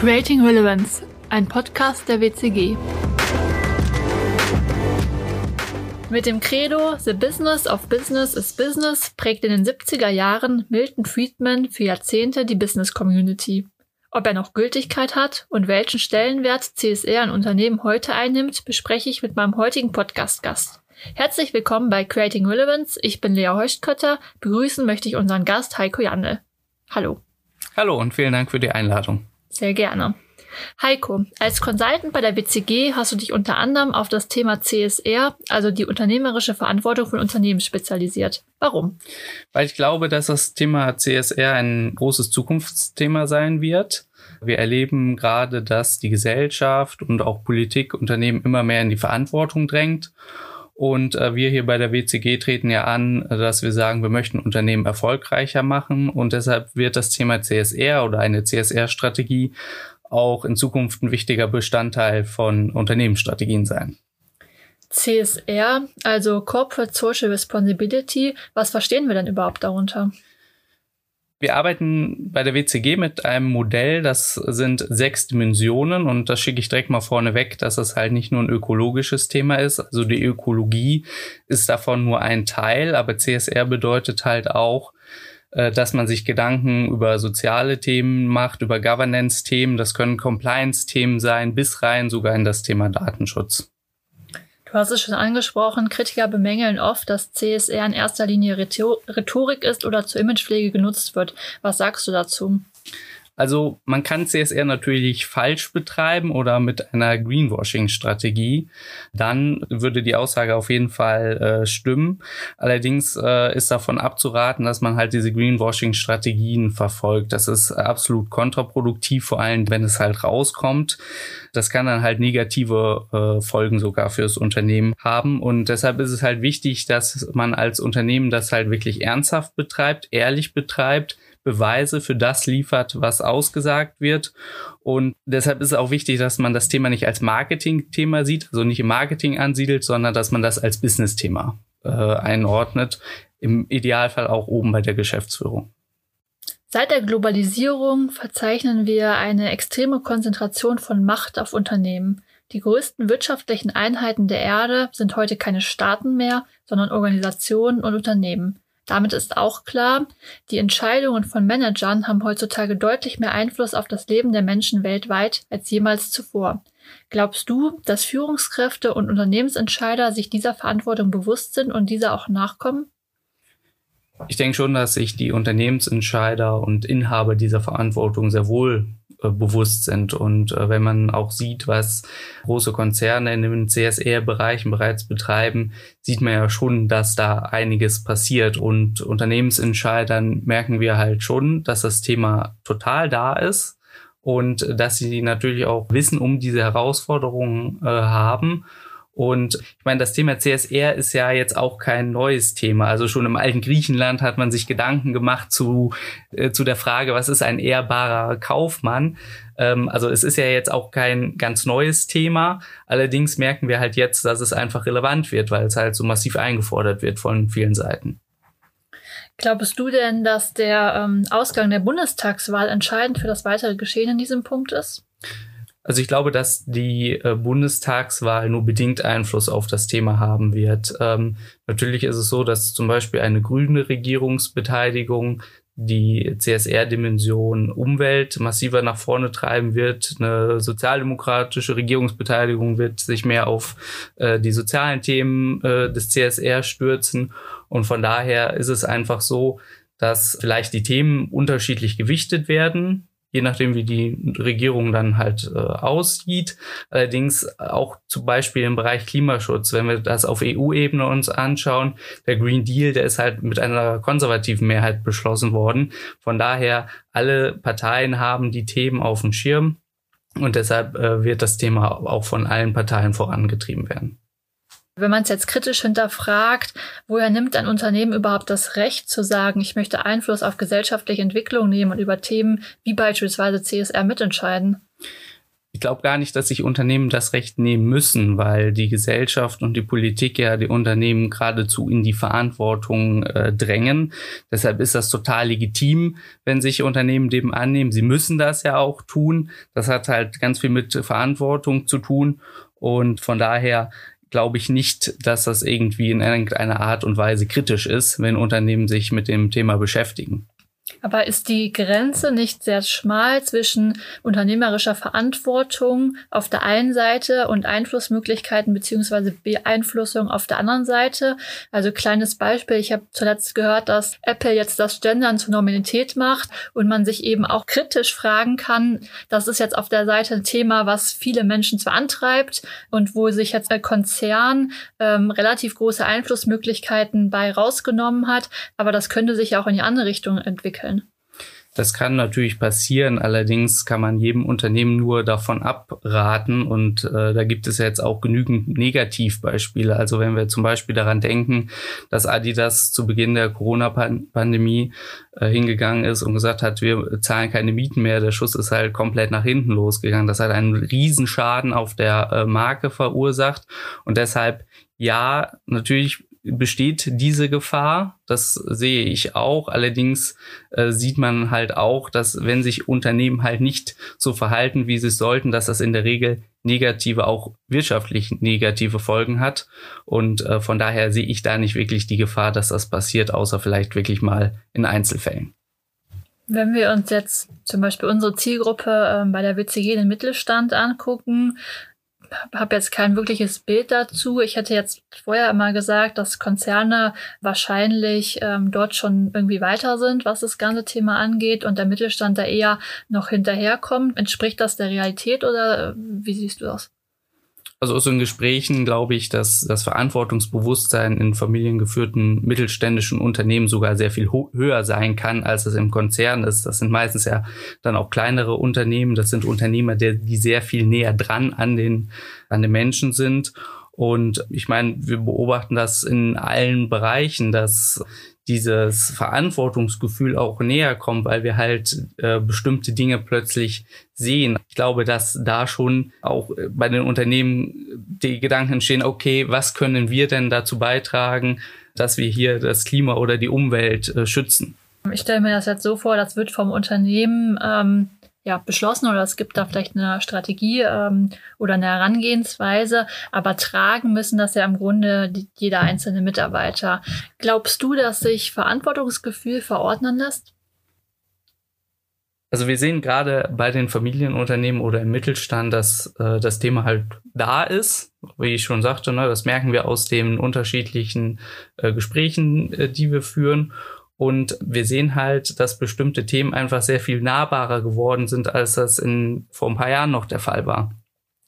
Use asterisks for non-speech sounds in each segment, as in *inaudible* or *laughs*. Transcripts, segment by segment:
Creating Relevance, ein Podcast der WCG. Mit dem Credo The Business of Business is Business prägt in den 70er Jahren Milton Friedman für Jahrzehnte die Business Community. Ob er noch Gültigkeit hat und welchen Stellenwert CSR in Unternehmen heute einnimmt, bespreche ich mit meinem heutigen Podcast-Gast. Herzlich willkommen bei Creating Relevance. Ich bin Lea Heustkötter. Begrüßen möchte ich unseren Gast Heiko Janne. Hallo. Hallo und vielen Dank für die Einladung. Sehr gerne. Heiko, als Consultant bei der WCG hast du dich unter anderem auf das Thema CSR, also die unternehmerische Verantwortung von Unternehmen, spezialisiert. Warum? Weil ich glaube, dass das Thema CSR ein großes Zukunftsthema sein wird. Wir erleben gerade, dass die Gesellschaft und auch Politik Unternehmen immer mehr in die Verantwortung drängt. Und äh, wir hier bei der WCG treten ja an, dass wir sagen, wir möchten Unternehmen erfolgreicher machen. Und deshalb wird das Thema CSR oder eine CSR-Strategie auch in Zukunft ein wichtiger Bestandteil von Unternehmensstrategien sein. CSR, also Corporate Social Responsibility, was verstehen wir denn überhaupt darunter? Wir arbeiten bei der WCG mit einem Modell, das sind sechs Dimensionen und das schicke ich direkt mal vorne weg, dass das halt nicht nur ein ökologisches Thema ist. Also die Ökologie ist davon nur ein Teil, aber CSR bedeutet halt auch, äh, dass man sich Gedanken über soziale Themen macht, über Governance-Themen. Das können Compliance-Themen sein, bis rein sogar in das Thema Datenschutz. Du hast es schon angesprochen, Kritiker bemängeln oft, dass CSR in erster Linie Rhetorik ist oder zur Imagepflege genutzt wird. Was sagst du dazu? Also man kann CSR natürlich falsch betreiben oder mit einer Greenwashing-Strategie. Dann würde die Aussage auf jeden Fall äh, stimmen. Allerdings äh, ist davon abzuraten, dass man halt diese Greenwashing-Strategien verfolgt. Das ist absolut kontraproduktiv, vor allem wenn es halt rauskommt. Das kann dann halt negative äh, Folgen sogar fürs Unternehmen haben. Und deshalb ist es halt wichtig, dass man als Unternehmen das halt wirklich ernsthaft betreibt, ehrlich betreibt Beweise für das liefert, was ausgesagt wird. Und deshalb ist es auch wichtig, dass man das Thema nicht als Marketing-Thema sieht, also nicht im Marketing ansiedelt, sondern dass man das als Business-Thema äh, einordnet. Im Idealfall auch oben bei der Geschäftsführung. Seit der Globalisierung verzeichnen wir eine extreme Konzentration von Macht auf Unternehmen. Die größten wirtschaftlichen Einheiten der Erde sind heute keine Staaten mehr, sondern Organisationen und Unternehmen. Damit ist auch klar, die Entscheidungen von Managern haben heutzutage deutlich mehr Einfluss auf das Leben der Menschen weltweit als jemals zuvor. Glaubst du, dass Führungskräfte und Unternehmensentscheider sich dieser Verantwortung bewusst sind und dieser auch nachkommen? Ich denke schon, dass sich die Unternehmensentscheider und Inhaber dieser Verantwortung sehr wohl bewusst sind. Und äh, wenn man auch sieht, was große Konzerne in den CSR-Bereichen bereits betreiben, sieht man ja schon, dass da einiges passiert. Und Unternehmensentscheidern merken wir halt schon, dass das Thema total da ist und dass sie natürlich auch Wissen um diese Herausforderungen äh, haben und ich meine, das Thema CSR ist ja jetzt auch kein neues Thema. Also schon im alten Griechenland hat man sich Gedanken gemacht zu, äh, zu der Frage, was ist ein ehrbarer Kaufmann? Ähm, also es ist ja jetzt auch kein ganz neues Thema. Allerdings merken wir halt jetzt, dass es einfach relevant wird, weil es halt so massiv eingefordert wird von vielen Seiten. Glaubst du denn, dass der ähm, Ausgang der Bundestagswahl entscheidend für das weitere Geschehen in diesem Punkt ist? Also ich glaube, dass die äh, Bundestagswahl nur bedingt Einfluss auf das Thema haben wird. Ähm, natürlich ist es so, dass zum Beispiel eine grüne Regierungsbeteiligung die CSR-Dimension Umwelt massiver nach vorne treiben wird. Eine sozialdemokratische Regierungsbeteiligung wird sich mehr auf äh, die sozialen Themen äh, des CSR stürzen. Und von daher ist es einfach so, dass vielleicht die Themen unterschiedlich gewichtet werden je nachdem, wie die Regierung dann halt äh, aussieht. Allerdings auch zum Beispiel im Bereich Klimaschutz, wenn wir das auf EU-Ebene uns anschauen, der Green Deal, der ist halt mit einer konservativen Mehrheit beschlossen worden. Von daher, alle Parteien haben die Themen auf dem Schirm und deshalb äh, wird das Thema auch von allen Parteien vorangetrieben werden. Wenn man es jetzt kritisch hinterfragt, woher nimmt ein Unternehmen überhaupt das Recht zu sagen, ich möchte Einfluss auf gesellschaftliche Entwicklung nehmen und über Themen wie beispielsweise CSR mitentscheiden? ich glaube gar nicht, dass sich Unternehmen das Recht nehmen müssen, weil die Gesellschaft und die Politik ja die Unternehmen geradezu in die Verantwortung äh, drängen. Deshalb ist das total legitim, wenn sich Unternehmen dem annehmen. Sie müssen das ja auch tun. Das hat halt ganz viel mit Verantwortung zu tun. Und von daher glaube ich nicht, dass das irgendwie in irgendeiner Art und Weise kritisch ist, wenn Unternehmen sich mit dem Thema beschäftigen. Aber ist die Grenze nicht sehr schmal zwischen unternehmerischer Verantwortung auf der einen Seite und Einflussmöglichkeiten beziehungsweise Beeinflussung auf der anderen Seite? Also kleines Beispiel, ich habe zuletzt gehört, dass Apple jetzt das Gendern zur Normalität macht und man sich eben auch kritisch fragen kann, das ist jetzt auf der Seite ein Thema, was viele Menschen zwar antreibt und wo sich jetzt der Konzern ähm, relativ große Einflussmöglichkeiten bei rausgenommen hat, aber das könnte sich auch in die andere Richtung entwickeln. Das kann natürlich passieren, allerdings kann man jedem Unternehmen nur davon abraten und äh, da gibt es ja jetzt auch genügend Negativbeispiele. Also wenn wir zum Beispiel daran denken, dass Adidas zu Beginn der Corona-Pandemie äh, hingegangen ist und gesagt hat, wir zahlen keine Mieten mehr, der Schuss ist halt komplett nach hinten losgegangen. Das hat einen Riesenschaden auf der äh, Marke verursacht und deshalb ja, natürlich besteht diese Gefahr. Das sehe ich auch. Allerdings äh, sieht man halt auch, dass wenn sich Unternehmen halt nicht so verhalten, wie sie sollten, dass das in der Regel negative, auch wirtschaftlich negative Folgen hat. Und äh, von daher sehe ich da nicht wirklich die Gefahr, dass das passiert, außer vielleicht wirklich mal in Einzelfällen. Wenn wir uns jetzt zum Beispiel unsere Zielgruppe äh, bei der WCG, den Mittelstand, angucken, habe jetzt kein wirkliches Bild dazu. Ich hätte jetzt vorher immer gesagt, dass Konzerne wahrscheinlich ähm, dort schon irgendwie weiter sind, was das ganze Thema angeht und der Mittelstand da eher noch hinterherkommt. Entspricht das der Realität oder äh, wie siehst du das? Also aus den Gesprächen glaube ich, dass das Verantwortungsbewusstsein in familiengeführten mittelständischen Unternehmen sogar sehr viel höher sein kann, als es im Konzern ist. Das sind meistens ja dann auch kleinere Unternehmen. Das sind Unternehmer, die, die sehr viel näher dran an den, an den Menschen sind. Und ich meine, wir beobachten das in allen Bereichen, dass dieses Verantwortungsgefühl auch näher kommt, weil wir halt äh, bestimmte Dinge plötzlich sehen. Ich glaube, dass da schon auch äh, bei den Unternehmen die Gedanken entstehen, okay, was können wir denn dazu beitragen, dass wir hier das Klima oder die Umwelt äh, schützen? Ich stelle mir das jetzt so vor, das wird vom Unternehmen ähm, ja, beschlossen oder es gibt da vielleicht eine Strategie ähm, oder eine Herangehensweise, aber tragen müssen das ja im Grunde die, jeder einzelne Mitarbeiter. Glaubst du, dass sich Verantwortungsgefühl verordnen lässt? Also wir sehen gerade bei den Familienunternehmen oder im Mittelstand, dass äh, das Thema halt da ist. Wie ich schon sagte, ne, das merken wir aus den unterschiedlichen äh, Gesprächen, äh, die wir führen. Und wir sehen halt, dass bestimmte Themen einfach sehr viel nahbarer geworden sind, als das in, vor ein paar Jahren noch der Fall war.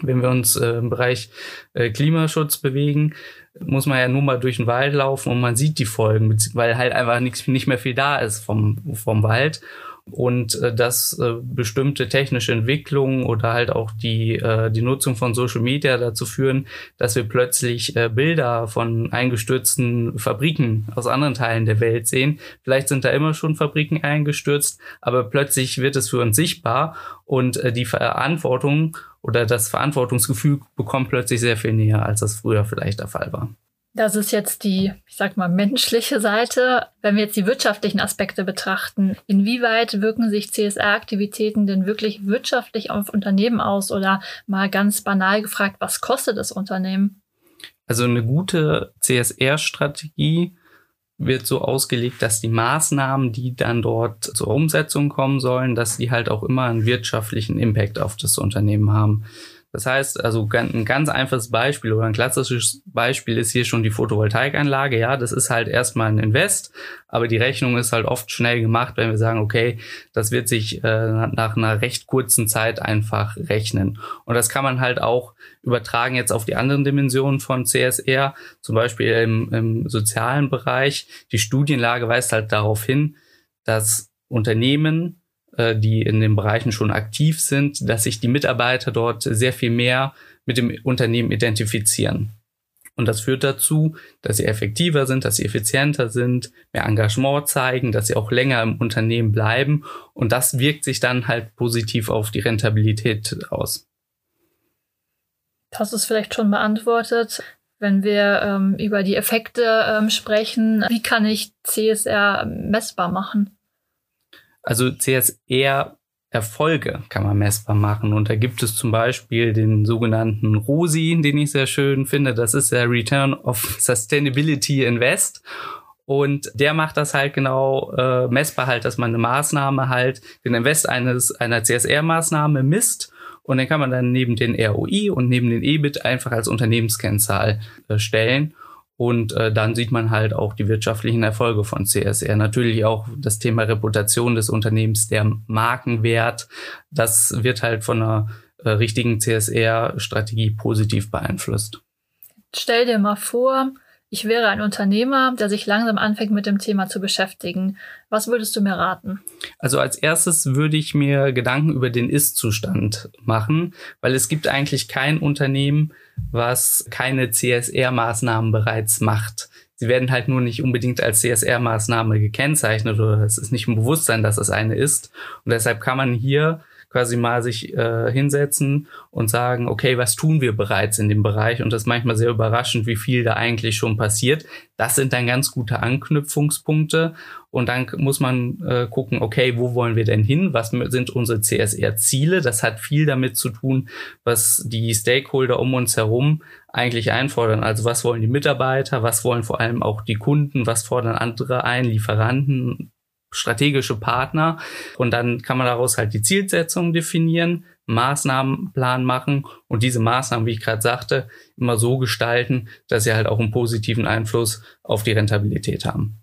Wenn wir uns äh, im Bereich äh, Klimaschutz bewegen, muss man ja nur mal durch den Wald laufen und man sieht die Folgen, weil halt einfach nichts, nicht mehr viel da ist vom, vom Wald und äh, dass äh, bestimmte technische Entwicklungen oder halt auch die, äh, die Nutzung von Social Media dazu führen, dass wir plötzlich äh, Bilder von eingestürzten Fabriken aus anderen Teilen der Welt sehen. Vielleicht sind da immer schon Fabriken eingestürzt, aber plötzlich wird es für uns sichtbar und äh, die Verantwortung oder das Verantwortungsgefühl bekommt plötzlich sehr viel näher, als das früher vielleicht der Fall war. Das ist jetzt die, ich sag mal, menschliche Seite. Wenn wir jetzt die wirtschaftlichen Aspekte betrachten, inwieweit wirken sich CSR-Aktivitäten denn wirklich wirtschaftlich auf Unternehmen aus oder mal ganz banal gefragt, was kostet das Unternehmen? Also eine gute CSR-Strategie wird so ausgelegt, dass die Maßnahmen, die dann dort zur Umsetzung kommen sollen, dass die halt auch immer einen wirtschaftlichen Impact auf das Unternehmen haben. Das heißt, also ein ganz einfaches Beispiel oder ein klassisches Beispiel ist hier schon die Photovoltaikanlage. Ja, das ist halt erstmal ein Invest, aber die Rechnung ist halt oft schnell gemacht, wenn wir sagen, okay, das wird sich äh, nach einer recht kurzen Zeit einfach rechnen. Und das kann man halt auch übertragen jetzt auf die anderen Dimensionen von CSR, zum Beispiel im, im sozialen Bereich. Die Studienlage weist halt darauf hin, dass Unternehmen äh, die in den Bereichen schon aktiv sind, dass sich die Mitarbeiter dort sehr viel mehr mit dem Unternehmen identifizieren. Und das führt dazu, dass sie effektiver sind, dass sie effizienter sind, mehr Engagement zeigen, dass sie auch länger im Unternehmen bleiben. Und das wirkt sich dann halt positiv auf die Rentabilität aus. Du es vielleicht schon beantwortet? Wenn wir ähm, über die Effekte ähm, sprechen, wie kann ich CSR messbar machen? Also CSR Erfolge kann man messbar machen. Und da gibt es zum Beispiel den sogenannten ROSI, den ich sehr schön finde. Das ist der Return of *laughs* Sustainability Invest. Und der macht das halt genau äh, messbar halt, dass man eine Maßnahme halt, den Invest eines einer CSR-Maßnahme misst und dann kann man dann neben den ROI und neben den EBIT einfach als Unternehmenskennzahl äh, stellen. Und äh, dann sieht man halt auch die wirtschaftlichen Erfolge von CSR. Natürlich auch das Thema Reputation des Unternehmens, der Markenwert. Das wird halt von einer äh, richtigen CSR-Strategie positiv beeinflusst. Stell dir mal vor, ich wäre ein Unternehmer, der sich langsam anfängt, mit dem Thema zu beschäftigen. Was würdest du mir raten? Also als erstes würde ich mir Gedanken über den Ist-Zustand machen, weil es gibt eigentlich kein Unternehmen, was keine CSR-Maßnahmen bereits macht. Sie werden halt nur nicht unbedingt als CSR-Maßnahme gekennzeichnet oder es ist nicht im Bewusstsein, dass es eine ist. Und deshalb kann man hier quasi mal sich äh, hinsetzen und sagen, okay, was tun wir bereits in dem Bereich? Und das ist manchmal sehr überraschend, wie viel da eigentlich schon passiert. Das sind dann ganz gute Anknüpfungspunkte. Und dann muss man äh, gucken, okay, wo wollen wir denn hin? Was sind unsere CSR-Ziele? Das hat viel damit zu tun, was die Stakeholder um uns herum eigentlich einfordern. Also was wollen die Mitarbeiter? Was wollen vor allem auch die Kunden? Was fordern andere ein? Lieferanten? Strategische Partner und dann kann man daraus halt die Zielsetzung definieren, Maßnahmenplan machen und diese Maßnahmen, wie ich gerade sagte, immer so gestalten, dass sie halt auch einen positiven Einfluss auf die Rentabilität haben.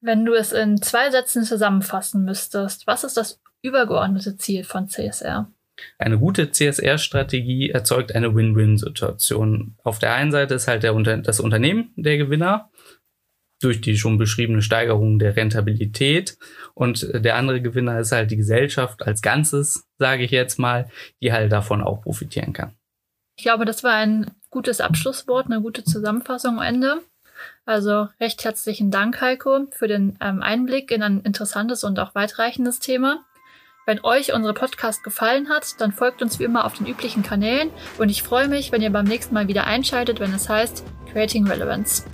Wenn du es in zwei Sätzen zusammenfassen müsstest, was ist das übergeordnete Ziel von CSR? Eine gute CSR-Strategie erzeugt eine Win-Win-Situation. Auf der einen Seite ist halt der, das Unternehmen der Gewinner durch die schon beschriebene Steigerung der Rentabilität. Und der andere Gewinner ist halt die Gesellschaft als Ganzes, sage ich jetzt mal, die halt davon auch profitieren kann. Ich glaube, das war ein gutes Abschlusswort, eine gute Zusammenfassung am Ende. Also recht herzlichen Dank, Heiko, für den ähm, Einblick in ein interessantes und auch weitreichendes Thema. Wenn euch unsere Podcast gefallen hat, dann folgt uns wie immer auf den üblichen Kanälen und ich freue mich, wenn ihr beim nächsten Mal wieder einschaltet, wenn es heißt Creating Relevance.